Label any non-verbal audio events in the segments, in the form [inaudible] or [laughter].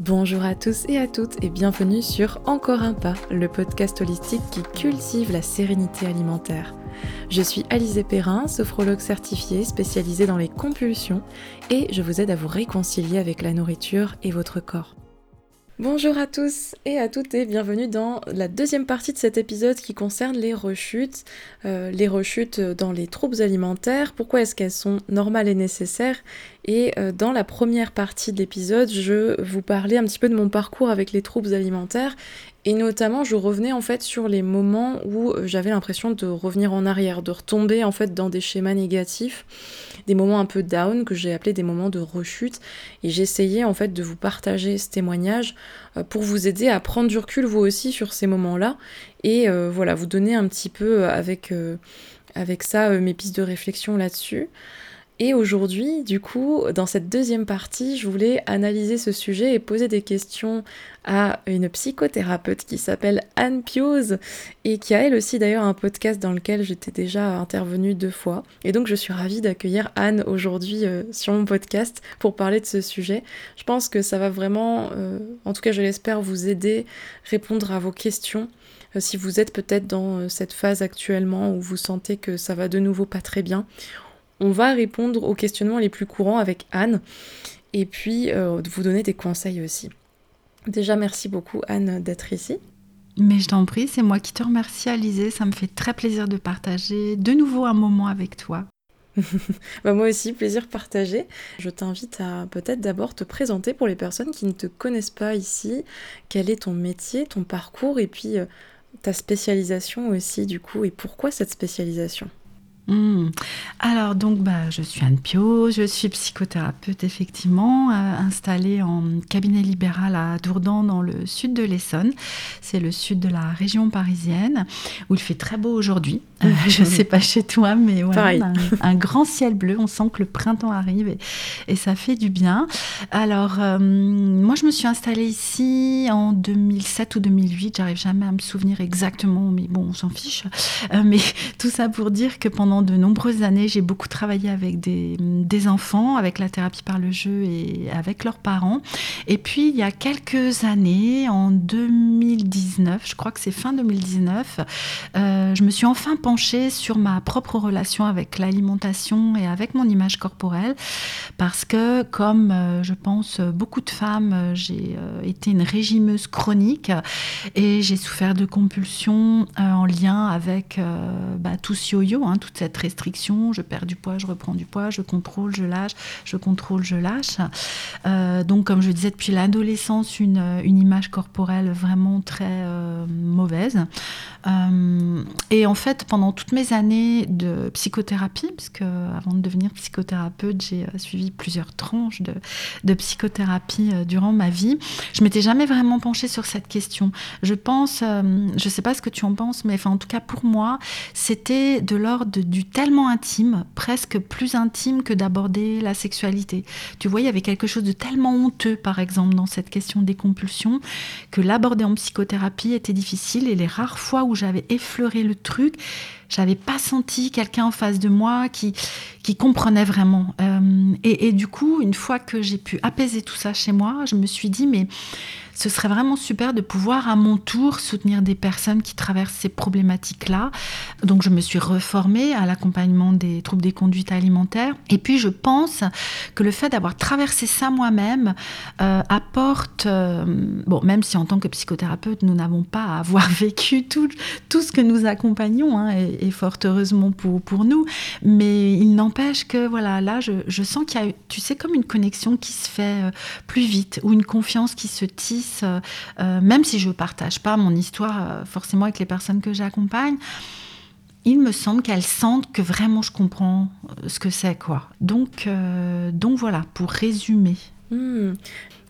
Bonjour à tous et à toutes et bienvenue sur Encore un pas, le podcast holistique qui cultive la sérénité alimentaire. Je suis Alizé Perrin, sophrologue certifiée spécialisée dans les compulsions et je vous aide à vous réconcilier avec la nourriture et votre corps. Bonjour à tous et à toutes et bienvenue dans la deuxième partie de cet épisode qui concerne les rechutes, euh, les rechutes dans les troubles alimentaires, pourquoi est-ce qu'elles sont normales et nécessaires et euh, dans la première partie de l'épisode je vous parlais un petit peu de mon parcours avec les troubles alimentaires et notamment, je revenais en fait sur les moments où euh, j'avais l'impression de revenir en arrière, de retomber en fait dans des schémas négatifs, des moments un peu down que j'ai appelé des moments de rechute. Et j'essayais en fait de vous partager ce témoignage euh, pour vous aider à prendre du recul vous aussi sur ces moments-là et voilà, vous donner un petit peu avec, avec ça mes pistes de réflexion là-dessus. Et aujourd'hui, du coup, dans cette deuxième partie, je voulais analyser ce sujet et poser des questions à une psychothérapeute qui s'appelle Anne Piose et qui a elle aussi d'ailleurs un podcast dans lequel j'étais déjà intervenue deux fois. Et donc je suis ravie d'accueillir Anne aujourd'hui euh, sur mon podcast pour parler de ce sujet. Je pense que ça va vraiment, euh, en tout cas je l'espère, vous aider, répondre à vos questions euh, si vous êtes peut-être dans cette phase actuellement où vous sentez que ça va de nouveau pas très bien, on va répondre aux questionnements les plus courants avec Anne et puis euh, vous donner des conseils aussi. Déjà, merci beaucoup Anne d'être ici. Mais je t'en prie, c'est moi qui te remercie Alizé, ça me fait très plaisir de partager de nouveau un moment avec toi. [laughs] bah moi aussi, plaisir partagé. Je t'invite à peut-être d'abord te présenter pour les personnes qui ne te connaissent pas ici. Quel est ton métier, ton parcours et puis euh, ta spécialisation aussi du coup et pourquoi cette spécialisation? Hmm. Alors donc bah, je suis Anne Pio, je suis psychothérapeute effectivement, euh, installée en cabinet libéral à Dourdan dans le sud de l'Essonne. C'est le sud de la région parisienne où il fait très beau aujourd'hui. Euh, [laughs] je ne sais pas chez toi, mais voilà, un, grand ciel bleu. On sent que le printemps arrive et, ça fait du bien. Alors euh, moi je me suis installée ici en 2007 ou 2008. J'arrive jamais à me souvenir exactement, mais bon on s'en fiche. mais [laughs] tout ça pour dire que pendant de nombreuses années, j'ai beaucoup travaillé avec des, enfants, avec la thérapie par le jeu et avec leurs parents. Et puis, il y a quelques années, en 2019, je crois que c'est fin 2019, euh, je me suis enfin penchée sur ma propre relation avec l'alimentation et avec mon image corporelle. Parce que, comme euh, je pense beaucoup de femmes, euh, j'ai été une régimeuse chronique et j'ai souffert de compulsions en lien avec bah, tout ce yo-yo, hein, toute cette restriction, je perds du poids, je reprends du poids, je contrôle, je lâche, je contrôle, je lâche. Euh, donc comme je disais depuis l'adolescence, une, une, image corporelle vraiment très euh, mauvaise. Euh, et en fait, pendant toutes mes années de psychothérapie, puisque avant de devenir psychothérapeute, j'ai suivi plusieurs tranches de, de psychothérapie durant ma vie, je m'étais jamais vraiment penchée sur cette question. Je pense, je sais pas ce que tu en penses, mais enfin en tout cas pour moi, c'était de l'ordre du tellement intime, presque plus intime que d'aborder la sexualité. Tu vois, il y avait quelque chose de tellement honteux, par exemple, dans cette question des compulsions, que l'aborder en psychothérapie était difficile. Et les rares fois où j'avais effleuré le truc, j'avais pas senti quelqu'un en face de moi qui, qui comprenait vraiment. Euh, et, du coup, une fois que j'ai pu apaiser tout ça chez moi, je me suis dit, mais ce serait vraiment super de pouvoir à mon tour soutenir des personnes qui traversent ces problématiques-là. Donc je me suis reformée à l'accompagnement des troubles des conduites alimentaires. Et puis je pense que le fait d'avoir traversé ça moi-même euh, apporte, euh, bon, même si en tant que psychothérapeute, nous n'avons pas à avoir [laughs] vécu tout, tout ce que nous accompagnons, hein, fort heureusement pour, nous, mais il n'empêche que voilà, là, je, sens qu'il y a, tu sais, comme une connexion qui se fait euh, plus vite, ou une confiance qui se tisse euh, euh, même si je ne partage pas mon histoire forcément avec les personnes que j'accompagne, il me semble qu'elles sentent que vraiment je comprends ce que c'est, quoi. Donc, donc voilà, pour résumer. Hmm.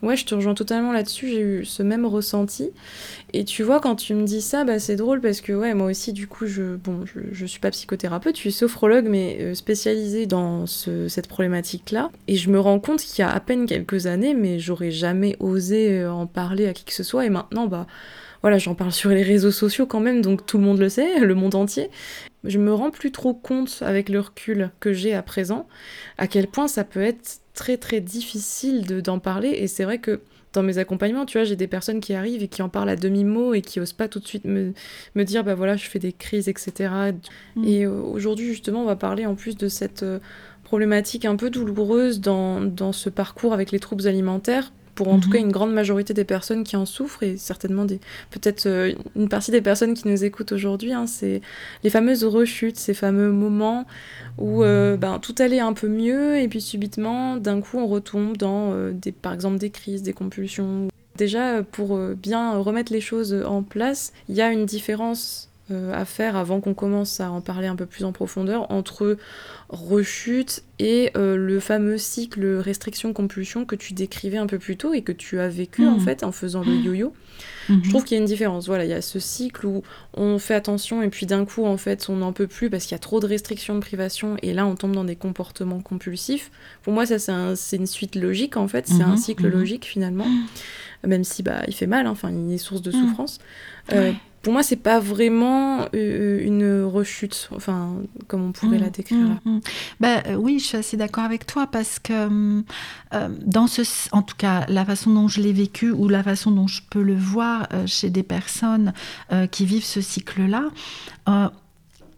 Ouais, je te rejoins totalement là-dessus, j'ai eu ce même ressenti. Et tu vois, quand tu me dis ça, bah, c'est drôle parce que ouais, moi aussi, du coup, je, bon, je, suis pas psychothérapeute, je suis sophrologue, mais euh, spécialisée dans ce, cette problématique-là. Et je me rends compte qu'il y a à peine quelques années, mais j'aurais jamais osé euh, en parler à qui que ce soit. Et maintenant, bah voilà, j'en parle sur les réseaux sociaux quand même, donc tout le monde le sait, [laughs] le monde entier. Je me rends plus trop compte avec le recul que j'ai à présent à quel point ça peut être très très difficile d'en parler et c'est vrai que dans mes accompagnements, tu vois, j'ai des personnes qui arrivent et qui en parlent à demi-mot et qui osent pas tout de suite me, me dire, bah voilà, je fais des crises, etc. Mm. Et euh, aujourd'hui, justement, on va parler en plus de cette euh, problématique un peu douloureuse dans, dans ce parcours avec les troubles alimentaires pour en tout mhm. cas une grande majorité des personnes qui en souffrent et certainement des peut-être euh, une partie des personnes qui nous écoutent aujourd'hui, hein, c'est les fameuses rechutes, ces fameux moments où euh, ben, tout allait un peu mieux et puis subitement d'un coup on retombe dans euh, des, par exemple des crises, des compulsions. Déjà pour bien remettre les choses en place, il y a une différence à faire avant qu'on commence à en parler un peu plus en profondeur entre rechute et euh, le fameux cycle restriction-compulsion que tu décrivais un peu plus tôt et que tu as vécu en mmh. fait en faisant le yo-yo. Mmh. Je trouve qu'il y a une différence. Voilà, il y a ce cycle où on fait attention et puis d'un coup en fait on n'en peut plus parce qu'il y a trop de restrictions, de privation et là on tombe dans des comportements compulsifs. Pour moi ça c'est une suite logique en fait, c'est un mmh. cycle logique finalement, même si bah il fait mal, hein. enfin il est source de souffrance. Euh, pour moi, c'est pas vraiment euh, une rechute, enfin, comme on pourrait la mmh, décrire. Mmh, mmh. Bah, euh, oui, je suis assez d'accord avec toi parce que, euh, dans ce, en tout cas, la façon dont je l'ai vécu ou la façon dont je peux le voir chez des personnes qui vivent ce cycle-là,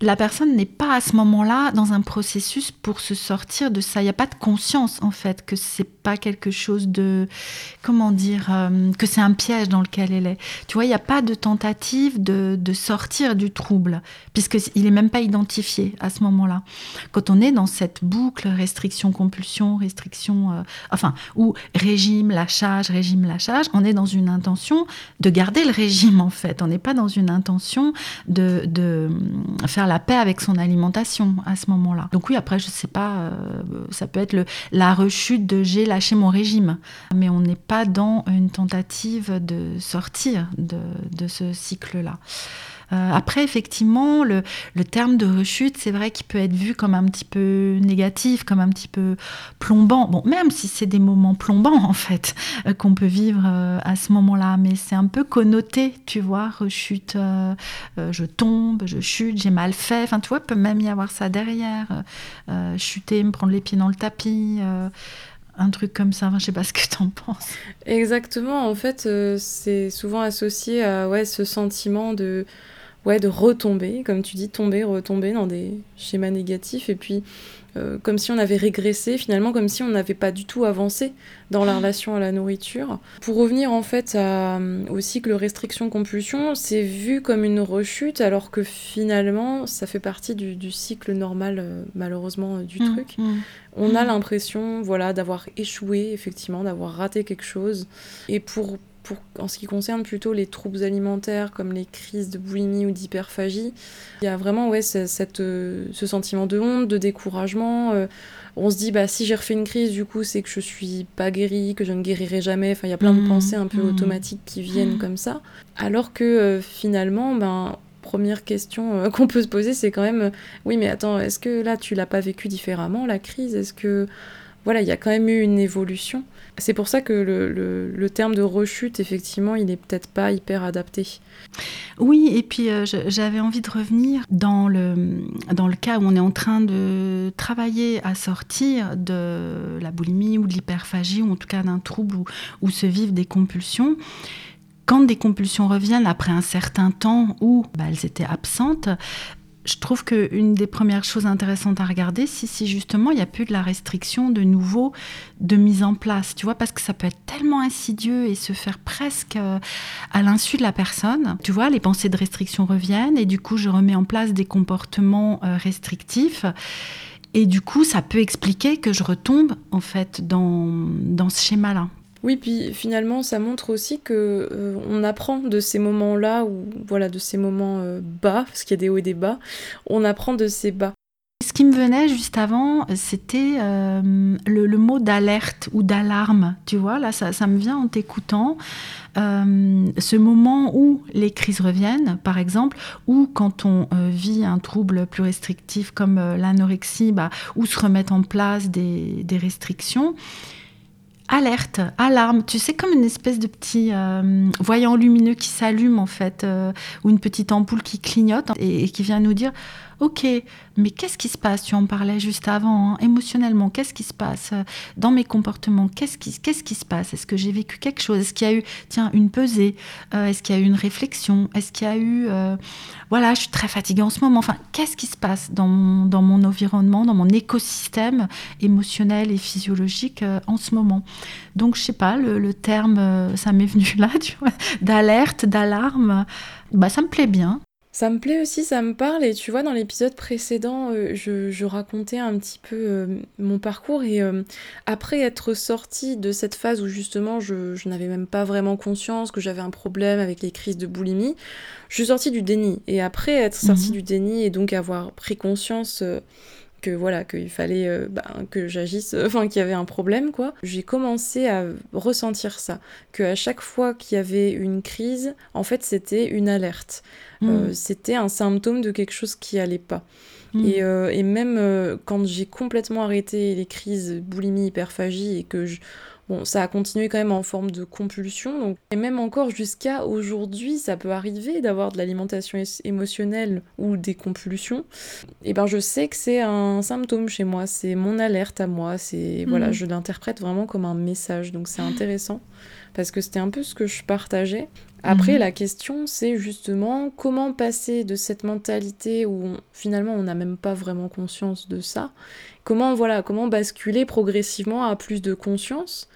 la personne n'est pas à ce moment-là dans un processus pour se sortir de ça. Il n'y a pas de conscience en fait que c'est pas quelque chose de comment dire euh, que c'est un piège dans lequel elle est. Tu vois, il n'y a pas de tentative de, sortir du trouble puisque il est même pas identifié à ce moment-là. Quand on est dans cette boucle restriction compulsion restriction euh, enfin ou régime lâchage régime lâchage, on est dans une intention de garder le régime en fait. On n'est pas dans une intention de, de faire la paix avec son alimentation à ce moment-là. Donc oui, après, je sais pas, euh, ça peut être le, la rechute de j'ai lâché mon régime, mais on n'est pas dans une tentative de sortir de, de ce cycle-là. Euh, après, effectivement, le, terme de rechute, c'est vrai qu'il peut être vu comme un petit peu négatif, comme un petit peu plombant. Bon, même si c'est des moments plombants, [laughs] en fait, euh, qu'on peut vivre euh, à ce moment-là, mais c'est un peu connoté, tu vois, rechute, je tombe, je chute, j'ai mal fait. Enfin, tu vois, il peut même y avoir ça derrière. chuter, me prendre les pieds dans le tapis un truc comme ça. Enfin, je sais pas ce que tu en penses. Exactement. En fait, c'est souvent associé à ouais, ce sentiment de ouais, de retomber, comme tu dis, tomber, retomber dans des schémas négatifs, et puis euh, comme si on avait régressé, finalement, comme si on n'avait pas du tout avancé dans la relation à la nourriture. Pour revenir en fait au cycle restriction-compulsion, c'est vu comme une rechute, alors que finalement, ça fait partie du, cycle normal, euh, malheureusement, du mmh, truc. Mmh. On a mmh. l'impression, voilà, d'avoir échoué, effectivement, d'avoir raté quelque chose. Et pour en ce qui concerne plutôt les troubles alimentaires comme les crises de boulimie ou d'hyperphagie, il y a vraiment ouais, cette, euh, ce sentiment de honte, de découragement. Euh, on se dit, bah, si j'ai refait une crise, du coup, c'est que je suis pas guérie, que je ne guérirai jamais. Enfin, il y a plein de mmh. pensées un peu mmh. automatiques qui viennent mmh. comme ça. Alors que euh, finalement, ben, première question qu'on peut se poser, c'est quand même, oui, mais attends, est-ce que là, tu l'as pas vécu différemment, la crise? Est-ce que voilà, il y a quand même eu une évolution? C'est pour ça que le, terme de rechute, effectivement, il n'est peut-être pas hyper adapté. Oui, et puis euh, j'avais envie de revenir dans le, dans le cas où on est en train de travailler à sortir de la boulimie ou de l'hyperphagie, ou en tout cas d'un trouble où, se vivent des compulsions quand des compulsions reviennent après un certain temps où bah, elles étaient absentes, je trouve qu'une des premières choses intéressantes à regarder, c'est si justement il n'y a plus de la restriction de nouveau de mise en place, tu vois, parce que ça peut être tellement insidieux et se faire presque euh, à l'insu de la personne. Tu vois, les pensées de restriction reviennent et du coup je remets en place des comportements euh, restrictifs. Et du coup, ça peut expliquer que je retombe en fait dans, dans ce schéma-là. Oui, puis finalement, ça montre aussi que euh, on apprend de ces moments-là, ou voilà, de ces moments euh, bas, parce qu'il y a des hauts et des bas, on apprend de ces bas. Ce qui me venait juste avant, c'était euh, le, mot d'alerte ou d'alarme. Tu vois, là, ça, me vient en t'écoutant. ce moment où les crises reviennent, par exemple, ou quand on vit un trouble plus restrictif comme l'anorexie, bah, où se remettent en place des restrictions alerte, alarme, tu sais, comme une espèce de petit euh, voyant lumineux qui s'allume en fait, euh, ou une petite ampoule qui clignote et, qui vient nous dire ok, mais qu'est-ce qui se passe? Tu en parlais juste avant, hein, émotionnellement, qu'est-ce qui se passe? Dans mes comportements Qu'est-ce qui, se passe? Est-ce que j'ai vécu quelque chose? Est-ce qu'il y a eu, tiens, une pesée? Euh, Est-ce qu'il y a eu une réflexion? Est-ce qu'il y a eu, voilà, je suis très fatiguée en ce moment. Enfin, qu'est-ce qui se passe dans mon environnement, dans mon écosystème émotionnel et physiologique en ce moment? Donc, je sais pas, le, le terme, ça m'est venu là, [laughs] tu vois, d'alerte, d'alarme. Bah, ça me plaît bien. Ça me plaît aussi, ça me parle. Et tu vois, dans l'épisode précédent, euh, je, racontais un petit peu euh, mon parcours. Et euh, après être sortie de cette phase où justement je, n'avais même pas vraiment conscience que j'avais un problème avec les crises de boulimie, je suis sortie du déni. Et après être sortie mhm. du déni et donc avoir pris conscience que voilà qu'il fallait euh, bah, que j'agisse enfin qu'il y avait un problème quoi j'ai commencé à ressentir ça que à chaque fois qu'il y avait une crise en fait c'était une alerte mmh. euh, c'était un symptôme de quelque chose qui allait pas mmh. et, euh, et, même quand j'ai complètement arrêté les crises boulimie hyperphagie et que je Bon, ça a continué quand même en forme de compulsion. Donc... Et même encore jusqu'à aujourd'hui, ça peut arriver d'avoir de l'alimentation émotionnelle ou des compulsions. Et ben je sais que c'est un symptôme chez moi, c'est mon alerte à moi. C'est voilà, mhm. je l'interprète vraiment comme un message. Donc c'est intéressant parce que c'était un peu ce que je partageais. Après, mhm. la question, c'est justement comment passer de cette mentalité où finalement on n'a même pas vraiment conscience de ça, comment voilà, comment basculer progressivement à plus de conscience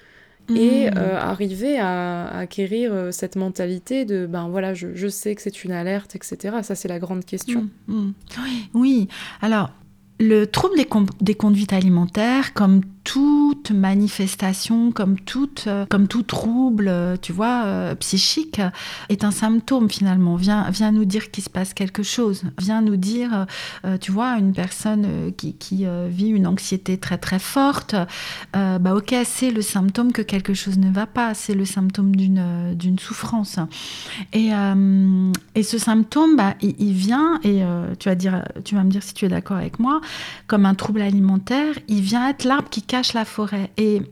et mm. euh, arriver à, acquérir euh, cette mentalité de ben voilà je, je sais que c'est une alerte etc ça c'est la grande question mm, mm. Oui, oui alors le trouble des, des, conduites alimentaires comme toute manifestation, comme, toute, euh, comme tout trouble, euh, tu vois, euh, psychique, est un symptôme finalement. Vient, vient nous dire qu'il se passe quelque chose. Vient nous dire, tu vois, une personne qui, qui vit une anxiété très très forte, bah ok, c'est le symptôme que quelque chose ne va pas. C'est le symptôme d'une souffrance. Et, et ce symptôme, bah, il, vient, et tu, vas dire, tu vas me dire si tu es d'accord avec moi, comme un trouble alimentaire, il vient être l'arbre qui la forêt. Et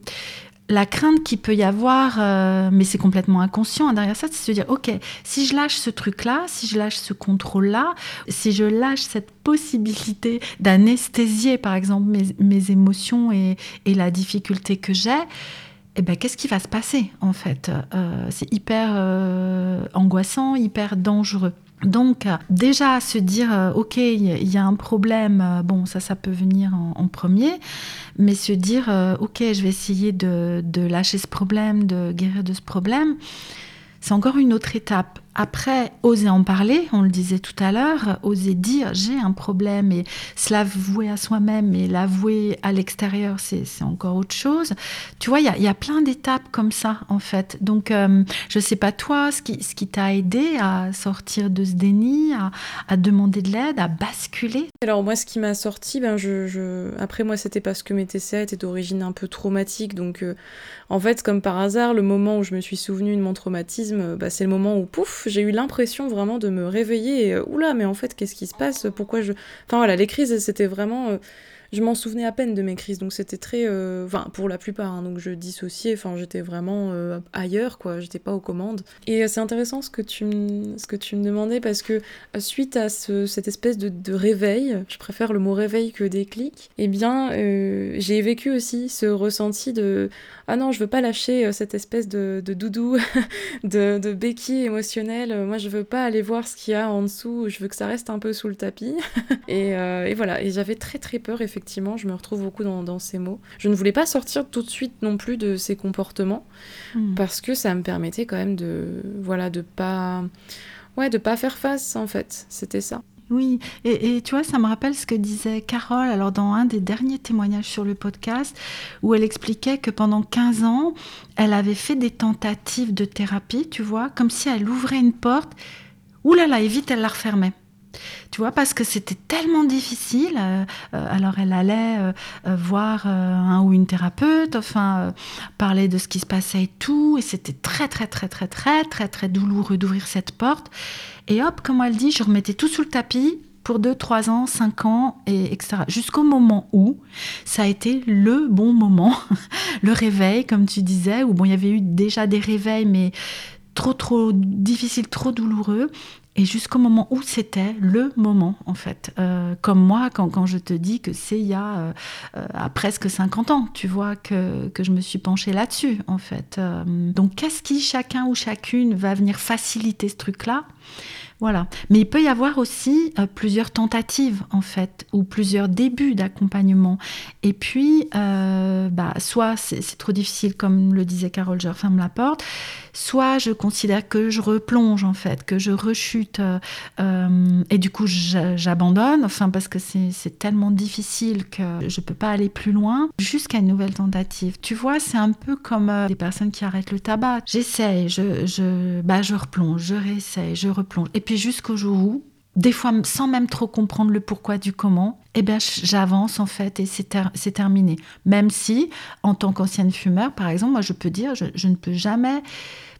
la crainte qu'il peut y avoir, euh, mais c'est complètement inconscient hein, derrière ça, c'est de se dire, ok, si je lâche ce truc-là, si je lâche ce contrôle-là, si je lâche cette possibilité d'anesthésier, par exemple, mes, émotions et, la difficulté que j'ai, eh ben, qu'est-ce qui va se passer en fait? Euh, C'est hyper euh, angoissant, hyper dangereux. Donc déjà se dire, euh, ok, il y a un problème, euh, bon, ça, ça peut venir en, premier, mais se dire, euh, ok, je vais essayer de, de, lâcher ce problème, de guérir de ce problème, c'est encore une autre étape. Après, oser en parler, on le disait tout à l'heure, oser dire j'ai un problème et se l'avouer à soi-même et l'avouer à l'extérieur, c'est encore autre chose. Tu vois, il y, a, plein d'étapes comme ça, en fait. Donc, euh, je sais pas toi, ce qui, t'a aidé à sortir de ce déni, à, demander de l'aide, à basculer? Alors, moi, ce qui m'a sorti, ben, je, après, moi, c'était parce que mes TCA étaient d'origine un peu traumatique. Donc, euh, en fait, comme par hasard, le moment où je me suis souvenu de mon traumatisme, bah, c'est le moment où, pouf, j'ai eu l'impression vraiment de me réveiller et euh, oula, mais en fait, qu'est-ce qui se passe? Pourquoi je. Enfin voilà, les crises, c'était vraiment. Je m'en souvenais à peine de mes crises, donc c'était très, euh, enfin pour la plupart, hein, donc je dissociais, enfin j'étais vraiment euh, ailleurs, quoi, j'étais pas aux commandes. Et euh, c'est intéressant ce que tu me, ce que tu me demandais parce que suite à ce, cette espèce de, réveil, je préfère le mot réveil que déclic, eh bien j'ai vécu aussi ce ressenti de ah non je veux pas lâcher cette espèce de, doudou, [laughs] de, de béquille émotionnelle, moi je veux pas aller voir ce qu'il y a en dessous, je veux que ça reste un peu sous le tapis. [laughs] et voilà, et j'avais très très peur effectivement effectivement, je me retrouve beaucoup dans, ces mots. Je ne voulais pas sortir tout de suite non plus de ces comportements hmm. parce que ça me permettait quand même de, voilà, de pas, ouais, de pas faire face en fait. C'était ça. Oui, et, tu vois, ça me rappelle ce que disait Carole, alors dans un des derniers témoignages sur le podcast, où elle expliquait que pendant 15 ans, elle avait fait des tentatives de thérapie, tu vois, comme si elle ouvrait une porte, oulala, là là, et vite elle la refermait. Tu vois, parce que c'était tellement difficile. Euh, euh, alors, elle allait euh, voir un ou une thérapeute, enfin, parler de ce qui se passait et tout. Et c'était très, très, très, très, très, très, très douloureux d'ouvrir cette porte. Et hop, comme elle dit, je remettais tout sous le tapis pour 2, 3 ans, 5 ans, et etc. Jusqu'au moment où ça a été le bon moment, [laughs] le réveil, comme tu disais, où bon, il y avait eu déjà des réveils, mais trop, trop difficiles, trop douloureux. Et jusqu'au moment où c'était le moment, en fait. Euh, comme moi, quand, quand, je te dis que c'est il y a euh, euh, à presque 50 ans, tu vois, que, que je me suis penchée là-dessus, en fait. donc, qu'est-ce qui, chacun ou chacune, va venir faciliter ce truc-là? Voilà. Mais il peut y avoir aussi euh, plusieurs tentatives, en fait, ou plusieurs débuts d'accompagnement. Et puis, euh, bah, soit c'est trop difficile, comme le disait Carole, je referme la porte, soit je considère que je replonge, en fait, que je rechute, euh, et du coup, j'abandonne, enfin, parce que c'est tellement difficile que je ne peux pas aller plus loin, jusqu'à une nouvelle tentative. Tu vois, c'est un peu comme des personnes qui arrêtent le tabac. J'essaye, je, bah, je replonge, je réessaye, je replonge. Puis jusqu'au jour où, des fois sans même trop comprendre le pourquoi du comment, eh bien j'avance en fait et c'est terminé. Même si, en tant qu'ancienne fumeur, par exemple, moi je peux dire, je, ne peux jamais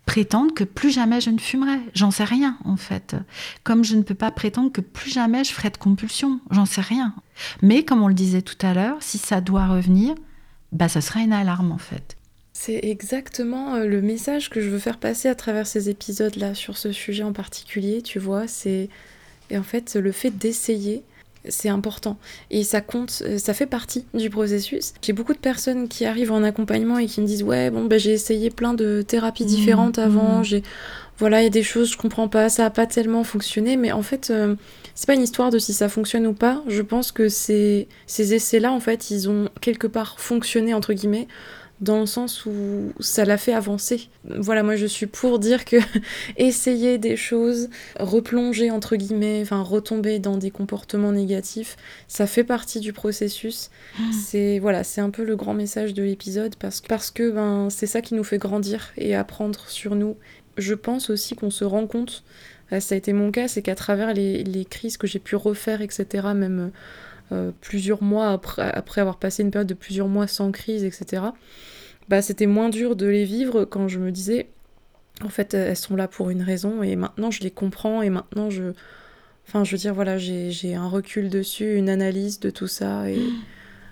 prétendre que plus jamais je ne fumerai. J'en sais rien en fait. Comme je ne peux pas prétendre que plus jamais je ferai de compulsion. J'en sais rien. Mais comme on le disait tout à l'heure, si ça doit revenir, bah ça sera une alarme en fait. C'est exactement euh, le message que je veux faire passer à travers ces épisodes-là sur ce sujet en particulier, tu vois, c'est et en fait le fait d'essayer, c'est important et ça compte, euh, ça fait partie du processus. J'ai beaucoup de personnes qui arrivent en accompagnement et qui me disent ouais bon ben j'ai essayé plein de thérapies mmh, différentes avant, mmh. j'ai voilà il y a des choses je comprends pas, ça a pas tellement fonctionné, mais en fait euh, c'est pas une histoire de si ça fonctionne ou pas. Je pense que ces ces essais-là en fait ils ont quelque part fonctionné entre guillemets dans le sens où ça l'a fait avancer. Voilà, moi je suis pour dire que [laughs] essayer des choses, replonger entre guillemets, enfin retomber dans des comportements négatifs, ça fait partie du processus. Hmm. C'est voilà, c'est un peu le grand message de l'épisode parce, parce que ben c'est ça qui nous fait grandir et apprendre sur nous. Je pense aussi qu'on se rend compte, ça a été mon cas, c'est qu'à travers les, les crises que j'ai pu refaire, etc., même euh, plusieurs mois après, avoir passé une période de plusieurs mois sans crise, etc., bah, c'était moins dur de les vivre quand je me disais, en fait, elles sont là pour une raison et maintenant je les comprends et maintenant je... Enfin, je veux dire, voilà, j'ai un recul dessus, une analyse de tout ça et...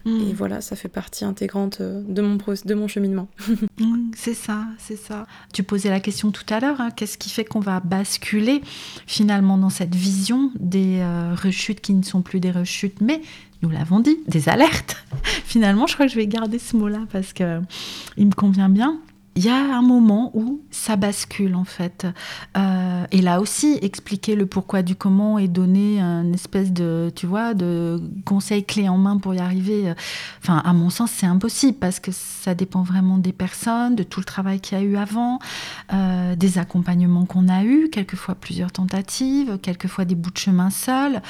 Mm. Et voilà, ça fait partie intégrante euh, de mon, de mon cheminement. [laughs] c'est ça, c'est ça. Tu posais la question tout à l'heure, hein, qu'est-ce qui fait qu'on va basculer finalement dans cette vision des euh, rechutes qui ne sont plus des rechutes, mais nous l'avons dit, des alertes? [laughs] finalement, je crois que je vais garder ce mot-là parce que il me convient bien il y a un moment où ça bascule en fait. Euh, et là aussi, expliquer le pourquoi du comment et donner un espèce de, tu vois, de conseil clé en main pour y arriver. Euh, enfin, à mon sens, c'est impossible parce que ça dépend vraiment des personnes, de tout le travail qu'il y a eu avant, euh, des accompagnements qu'on a eu, quelquefois plusieurs tentatives, quelquefois des bouts de chemin seuls.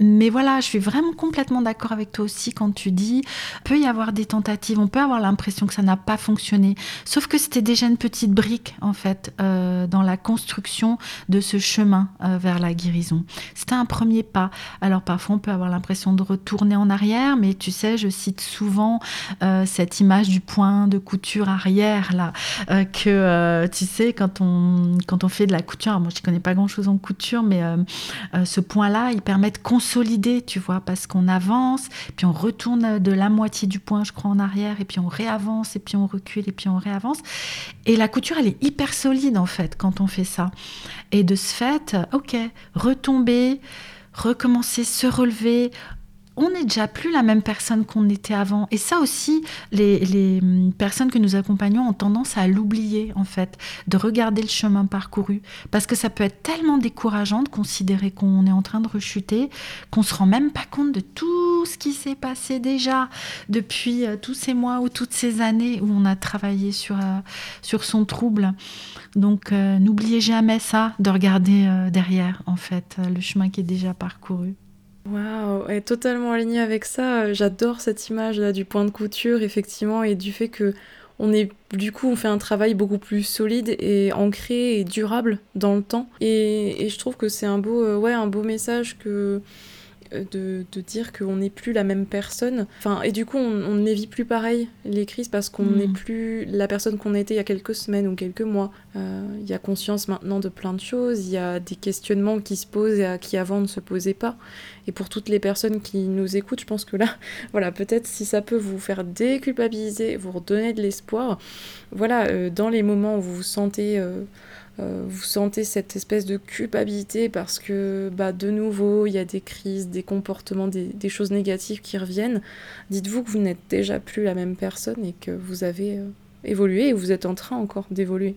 Mais voilà, je suis vraiment complètement d'accord avec toi aussi quand tu dis, peut y avoir des tentatives, on peut avoir l'impression que ça n'a pas fonctionné, sauf que c'était déjà une petite brique, en fait, euh, dans la construction de ce chemin euh, vers la guérison. C'était un premier pas. Alors parfois, on peut avoir l'impression de retourner en arrière, mais tu sais, je cite souvent euh, cette image du point de couture arrière, là, que, tu sais, quand on, quand on fait de la couture, moi, je ne connais pas grand-chose en couture, mais ce point-là, il permet de consolider, tu vois, parce qu'on avance, puis on retourne de la moitié du point, je crois, en arrière, et puis on réavance, et puis on recule, et puis on réavance. Et la couture, elle est hyper solide en fait quand on fait ça. Et de ce fait, ok, retomber, recommencer, se relever, on n'est déjà plus la même personne qu'on était avant. Et ça aussi, les, hum, personnes que nous accompagnons ont tendance à l'oublier, en fait, de regarder le chemin parcouru. Parce que ça peut être tellement décourageant de considérer qu'on est en train de rechuter, qu'on se rend même pas compte de tout ce qui s'est passé déjà depuis euh, tous ces mois ou toutes ces années où on a travaillé sur, euh, sur son trouble. Donc, euh, n'oubliez jamais ça, de regarder derrière, en fait, le chemin qui est déjà parcouru. Waouh, est totalement alignée avec ça. J'adore cette image là du point de couture, effectivement, et du fait que on est du coup on fait un travail beaucoup plus solide et ancré et durable dans le temps. Et, je trouve que c'est un beau, ouais, un beau message que de, de dire qu'on n'est plus la même personne. Enfin, et du coup, on, on ne vit plus pareil les crises parce qu'on n'est mm. plus la personne qu'on était il y a quelques semaines ou quelques mois. Euh, il y a conscience maintenant de plein de choses, il y a des questionnements qui se posent et qui avant ne se posaient pas. Et pour toutes les personnes qui nous écoutent, je pense que là, [laughs] voilà, peut-être si ça peut vous faire déculpabiliser, vous redonner de l'espoir, voilà, euh, dans les moments où vous vous sentez... Euh, euh, vous sentez cette espèce de culpabilité parce que bah, de nouveau il y a des crises, des comportements, des, choses négatives qui reviennent, dites-vous que vous n'êtes déjà plus la même personne et que vous avez euh, évolué et vous êtes en train encore d'évoluer.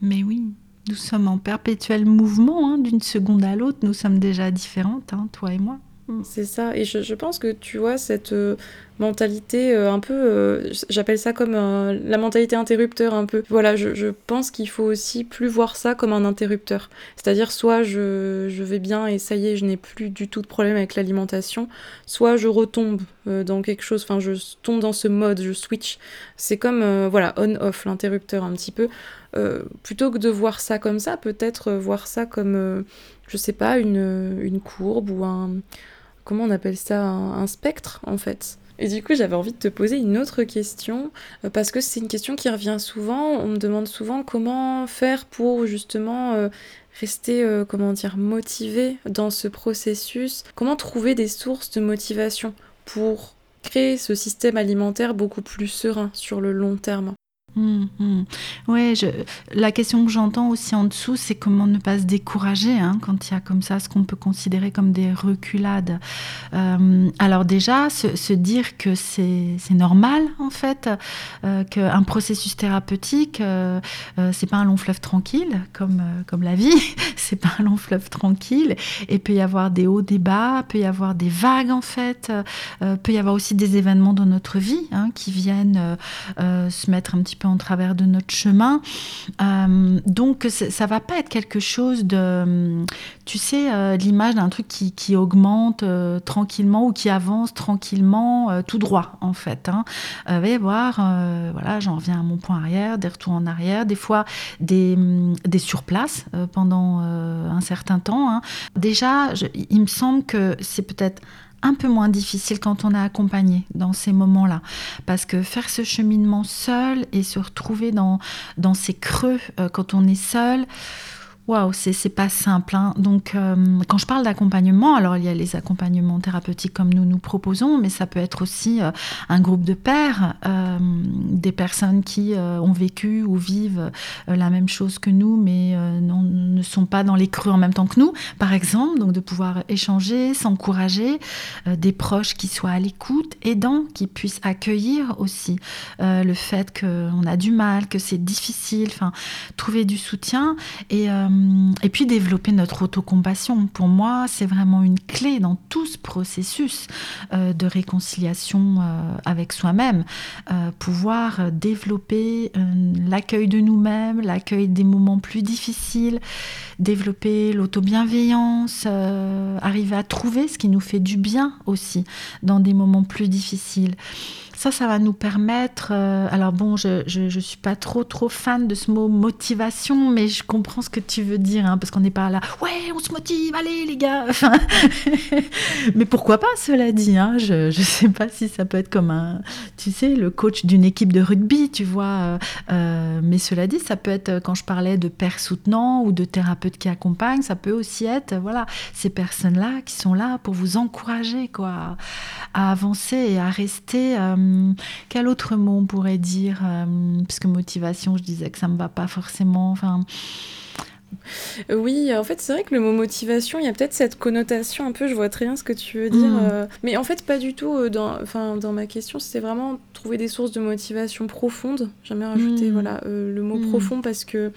Mais oui, nous sommes en perpétuel mouvement, hein, d'une seconde à l'autre, nous sommes déjà différentes, hein, toi et moi. Mm. C'est ça, et je, pense que tu vois cette euh, mentalité euh, un peu, euh, j'appelle ça comme la mentalité interrupteur un peu. Voilà, je, pense qu'il faut aussi plus voir ça comme un interrupteur. C'est-à-dire soit je, vais bien et ça y est, je n'ai plus du tout de problème avec l'alimentation, soit je retombe dans quelque chose, enfin je tombe dans ce mode, je switch. C'est comme, voilà, on-off, l'interrupteur un petit peu. plutôt que de voir ça comme ça, peut-être voir ça comme, je sais pas, une, une courbe ou un comment on appelle ça, un, spectre en fait. Et du coup, j'avais envie de te poser une autre question, euh, parce que c'est une question qui revient souvent. On me demande souvent comment faire pour justement euh, rester, euh, comment dire, motivé dans ce processus. Comment trouver des sources de motivation pour créer ce système alimentaire beaucoup plus serein sur le long terme? Hum, hum. Ouais, la question que j'entends aussi en dessous, c'est comment ne pas se décourager hein, quand il y a comme ça ce qu'on peut considérer comme des reculades. Euh, alors déjà, se, dire que c'est normal en fait, euh, qu'un processus thérapeutique, euh, c'est pas un long fleuve tranquille comme comme la vie, [laughs] c'est pas un long fleuve tranquille. Et peut y avoir des hauts, des bas, peut y avoir des vagues en fait, peut y avoir aussi des événements dans notre vie hein, qui viennent se mettre un petit peu en travers de notre chemin. Euh, donc ça va pas être quelque chose de, tu sais, euh, l'image d'un truc qui, augmente euh, tranquillement ou qui avance tranquillement tout droit en fait. Hein. va y avoir, voilà, j'en reviens à mon point arrière, des retours en arrière, des fois des, des surplaces pendant un certain temps. Hein. Déjà, il me semble que c'est peut-être un peu moins difficile quand on est accompagné dans ces moments-là. Parce que faire ce cheminement seul et se retrouver dans, dans ces creux euh, quand on est seul, Waouh, c'est pas simple. Hein. Donc, euh, quand je parle d'accompagnement, alors il y a les accompagnements thérapeutiques comme nous nous proposons, mais ça peut être aussi euh, un groupe de pairs, euh, des personnes qui ont vécu ou vivent la même chose que nous, mais ne sont pas dans les creux en même temps que nous, par exemple. Donc, de pouvoir échanger, s'encourager, des proches qui soient à l'écoute, aidants, qui puissent accueillir aussi le fait qu'on a du mal, que c'est difficile, enfin, trouver du soutien et et puis développer notre autocompassion. Pour moi, c'est vraiment une clé dans tout ce processus euh, de réconciliation euh, avec soi-même. Euh, pouvoir développer l'accueil de nous-mêmes, l'accueil des moments plus difficiles, développer l'auto-bienveillance, arriver à trouver ce qui nous fait du bien aussi dans des moments plus difficiles. Ça, ça va nous permettre. Euh, alors bon, je, je, suis pas trop trop fan de ce mot motivation, mais je comprends ce que tu veux dire, hein, parce qu'on n'est pas là. Ouais, on se motive, allez les gars. [laughs] Mais pourquoi pas Cela dit, hein, je ne sais pas si ça peut être comme un, tu sais, le coach d'une équipe de rugby, tu vois. Euh, euh, mais cela dit, ça peut être quand je parlais de père soutenant ou de thérapeute qui accompagne, ça peut aussi être, voilà, ces personnes-là qui sont là pour vous encourager, quoi, à avancer et à rester. Quel autre mot on pourrait dire euh, Puisque motivation, je disais que ça me va pas forcément. Enfin. Oui, en fait, c'est vrai que le mot motivation, il y a peut-être cette connotation un peu, je vois très bien ce que tu veux dire, mm. euh, mais en fait, pas du tout. Dans, enfin, dans ma question, c'était vraiment trouver des sources de motivation profondes. J'aimerais rajouter voilà, le mot profond parce que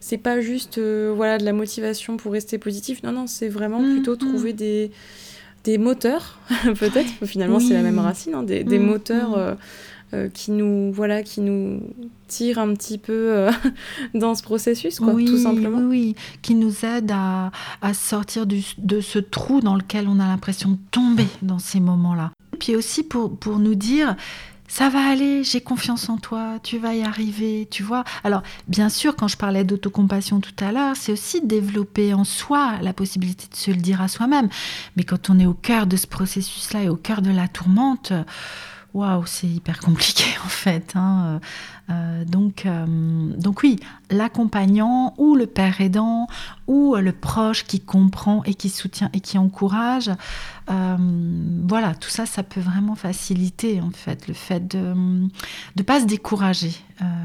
c'est pas juste voilà, de la motivation pour rester positif. Non, non, c'est vraiment plutôt trouver des des moteurs, [laughs] peut-être, finalement c'est la même racine, hein, des, mm, moteurs mm. Euh, euh, qui nous voilà qui nous tirent un petit peu euh, [laughs] dans ce processus quoi tout simplement. oui, qui nous aident à, à sortir du, de ce trou dans lequel on a l'impression de tomber dans ces moments là puis aussi pour, pour nous dire ça va aller, j'ai confiance en toi, tu vas y arriver, tu vois. Alors, bien sûr, quand je parlais d'autocompassion tout à l'heure, c'est aussi développer en soi la possibilité de se le dire à soi-même. Mais quand on est au cœur de ce processus-là et au cœur de la tourmente, waouh, c'est hyper compliqué [laughs] en fait. Hein. Euh, donc, euh, donc oui, l'accompagnant ou le père aidant ou le proche qui comprend et qui soutient et qui encourage. Euh, voilà, tout ça, ça peut vraiment faciliter en fait le fait de ne pas se décourager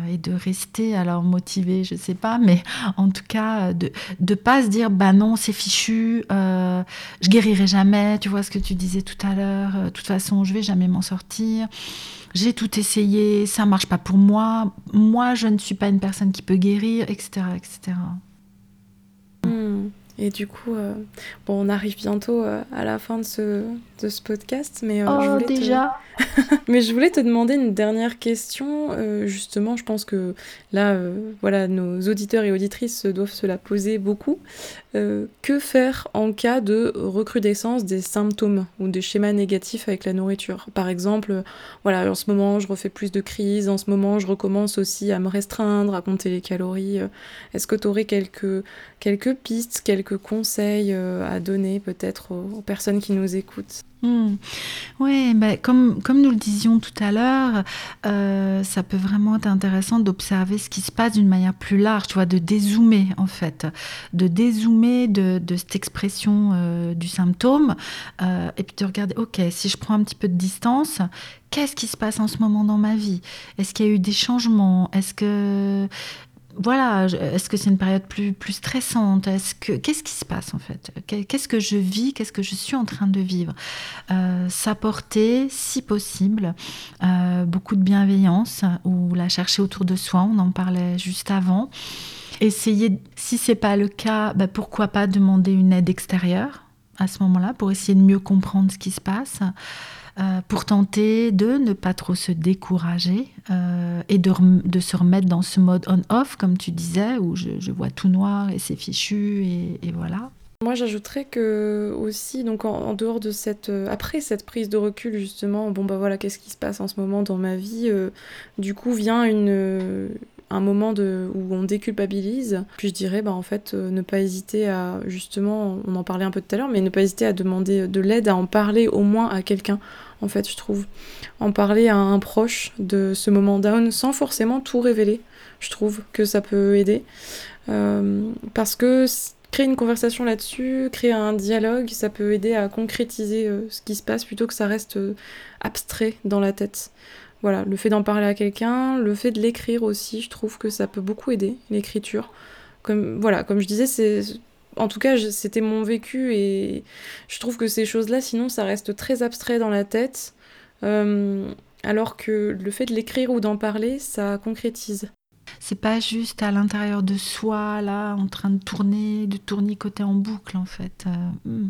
et de rester alors motivé, je sais pas, mais en tout cas de ne pas se dire bah non c'est fichu, je guérirai jamais. Tu vois ce que tu disais tout à l'heure. De toute façon, je vais jamais m'en sortir j'ai tout essayé, ça marche pas pour moi, moi je ne suis pas une personne qui peut guérir, etc. etc. Et du coup, euh, bon, on arrive bientôt euh, à la fin de ce, de ce podcast, mais euh, oh, déjà. [laughs] mais je voulais te demander une dernière question. justement, je pense que là, voilà, nos auditeurs et auditrices doivent se la poser beaucoup. Que faire en cas de recrudescence des symptômes ou des schémas négatifs avec la nourriture? Par exemple, voilà, en ce moment, je refais plus de crises. En ce moment, je recommence aussi à me restreindre, à compter les calories. Est-ce que tu aurais quelques quelques pistes, quelques conseils euh, à donner peut-être aux, personnes qui nous écoutent? Hmm. Oui, bah, comme, nous le disions tout à l'heure, euh, ça peut vraiment être intéressant d'observer ce qui se passe d'une manière plus large, tu vois, de dézoomer en fait, de dézoomer de, cette expression euh, du symptôme, et puis de regarder, ok, si je prends un petit peu de distance, qu'est-ce qui se passe en ce moment dans ma vie? Est-ce qu'il y a eu des changements? Est-ce que voilà, est-ce que c'est une période plus, stressante? Est-ce que qu'est-ce qui se passe en fait? Qu'est-ce que je vis? Qu'est-ce que je suis en train de vivre? Euh, S'apporter, si possible, euh, beaucoup de bienveillance ou la chercher autour de soi. On en parlait juste avant. Essayer, si c'est pas le cas, bah, pourquoi pas demander une aide extérieure à ce moment-là pour essayer de mieux comprendre ce qui se passe. Euh, pour tenter de ne pas trop se décourager euh, et de, se remettre dans ce mode on-off, comme tu disais, où je, vois tout noir et c'est fichu et, voilà. Moi, j'ajouterais que aussi, donc en, dehors de cette, euh, après cette prise de recul justement, bon bah voilà, qu'est-ce qui se passe en ce moment dans ma vie Du coup, vient une un moment où on déculpabilise, puis je dirais bah, en fait ne pas hésiter à justement, on en parlait un peu tout à l'heure, mais ne pas hésiter à demander de l'aide, à en parler au moins à quelqu'un en fait, je trouve. En parler à un proche de ce moment down sans forcément tout révéler, je trouve que ça peut aider. Euh, parce que créer une conversation là-dessus, créer un dialogue, ça peut aider à concrétiser euh, ce qui se passe plutôt que ça reste euh, abstrait dans la tête. Voilà, le fait d'en parler à quelqu'un, le fait de l'écrire aussi, je trouve que ça peut beaucoup aider, l'écriture. Comme, voilà, comme je disais, c'est en tout cas, c'était mon vécu et je trouve que ces choses-là, sinon, ça reste très abstrait dans la tête. Euh, alors que le fait de l'écrire ou d'en parler, ça concrétise. C'est pas juste à l'intérieur de soi, là, en train de tourner, de tournicoter en boucle, en fait. Euh, hmm.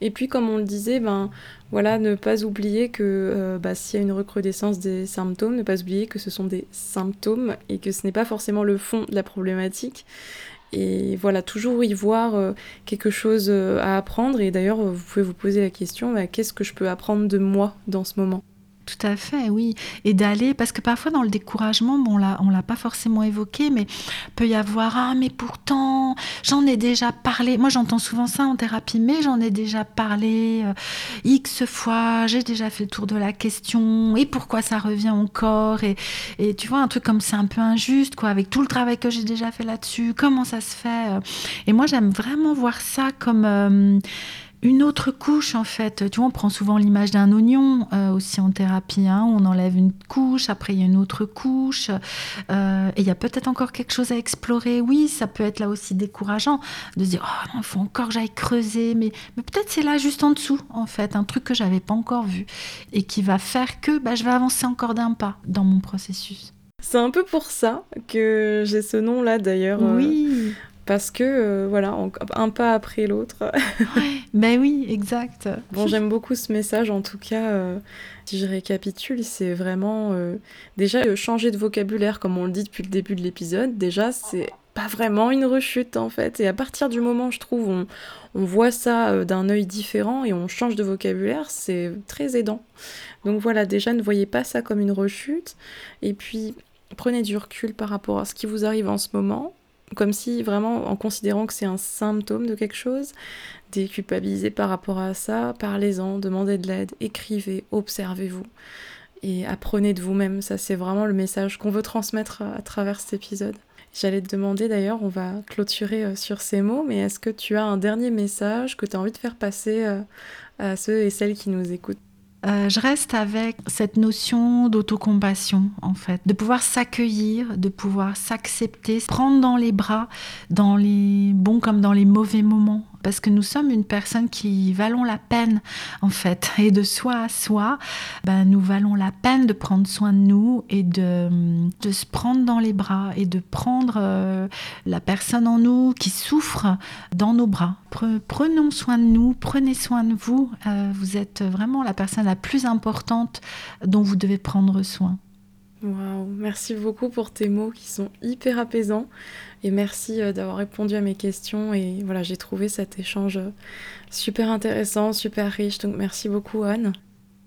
Et puis, comme on le disait, ben voilà, ne pas oublier que euh, bah, s'il y a une recrudescence des symptômes, ne pas oublier que ce sont des symptômes et que ce n'est pas forcément le fond de la problématique et voilà, toujours y voir euh, quelque chose euh, à apprendre. Et d'ailleurs, vous pouvez vous poser la question, bah, qu'est-ce que je peux apprendre de moi dans ce moment? Tout à fait, oui. Et d'aller, parce que parfois dans le découragement, bon, là, on l'a pas forcément évoqué, mais peut y avoir ah mais pourtant j'en ai déjà parlé. Moi j'entends souvent ça en thérapie, mais j'en ai déjà parlé euh, x fois, j'ai déjà fait le tour de la question. Et pourquoi ça revient encore? Et, et tu vois un truc comme c'est un peu injuste quoi, avec tout le travail que j'ai déjà fait là-dessus. Comment ça se fait euh? Et moi j'aime vraiment voir ça comme euh, une autre couche en fait. Tu vois, on prend souvent l'image d'un oignon euh, aussi en thérapie. Hein, on enlève une couche, après il y a une autre couche. Euh, et il y a peut-être encore quelque chose à explorer. Oui, ça peut être là aussi décourageant de se dire oh non, il faut encore que j'aille creuser. Mais, mais peut-être c'est là juste en dessous en fait, un truc que j'avais pas encore vu et qui va faire que bah, je vais avancer encore d'un pas dans mon processus. C'est un peu pour ça que j'ai ce nom-là d'ailleurs. Euh, oui parce que euh, voilà, un pas après l'autre. [laughs] ben oui, exact. Bon, j'aime beaucoup ce message en tout cas. Euh, si je récapitule, c'est vraiment euh, déjà changer de vocabulaire, comme on le dit depuis le début de l'épisode. Déjà, c'est pas vraiment une rechute en fait. Et à partir du moment, je trouve, on, on voit ça d'un œil différent et on change de vocabulaire, c'est très aidant. Donc voilà, déjà, ne voyez pas ça comme une rechute. Et puis, prenez du recul par rapport à ce qui vous arrive en ce moment comme si vraiment en considérant que c'est un symptôme de quelque chose, déculpabiliser par rapport à ça, parlez-en, demandez de l'aide, écrivez, observez-vous et apprenez de vous-même. Ça, c'est vraiment le message qu'on veut transmettre à travers cet épisode. J'allais te demander d'ailleurs, on va clôturer sur ces mots, mais est-ce que tu as un dernier message que tu as envie de faire passer à ceux et celles qui nous écoutent? Euh, je reste avec cette notion d'autocompassion, en fait, de pouvoir s'accueillir, de pouvoir s'accepter, prendre dans les bras, dans les bons comme dans les mauvais moments, parce que nous sommes une personne qui valons la peine en fait. Et de soi à soi ben, nous valons la peine de prendre soin de nous et de, se prendre dans les bras et de prendre euh, la personne en nous qui souffre dans nos bras. Prenons soin de nous prenez soin de vous. Euh, vous êtes vraiment la personne la plus importante dont vous devez prendre soin Waouh, merci beaucoup pour tes mots qui sont hyper apaisants et merci euh, d'avoir répondu à mes questions et voilà, j'ai trouvé cet échange euh, super intéressant, super riche. Donc merci beaucoup Anne.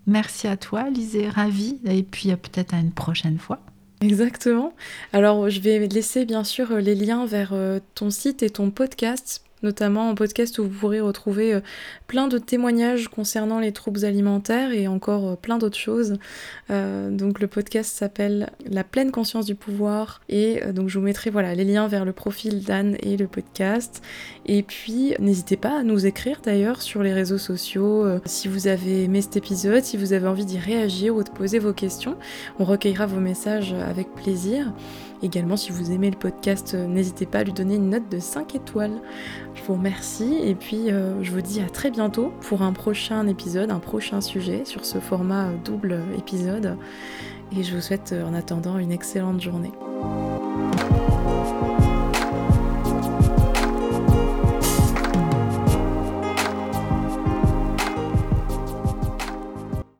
Merci à toi Lisée, ravie et puis euh, peut-être à une prochaine fois. Exactement. Alors je vais laisser bien sûr les liens vers ton site et ton podcast notamment en podcast où vous pourrez retrouver euh, plein de témoignages concernant les troubles alimentaires et encore euh, plein d'autres choses. Euh, donc le podcast s'appelle La pleine conscience du pouvoir et donc je vous mettrai voilà les liens vers le profil d'Anne et le podcast. Et puis n'hésitez pas à nous écrire d'ailleurs sur les réseaux sociaux si vous avez aimé cet épisode, si vous avez envie d'y réagir ou de poser vos questions. On recueillera vos messages avec plaisir. Également, si vous aimez le podcast, euh, n'hésitez pas à lui donner une note de 5 étoiles. Je vous remercie et puis euh, je vous dis à très bientôt pour un prochain épisode, un prochain sujet sur ce format euh, double épisode. Et je vous souhaite en attendant une excellente journée.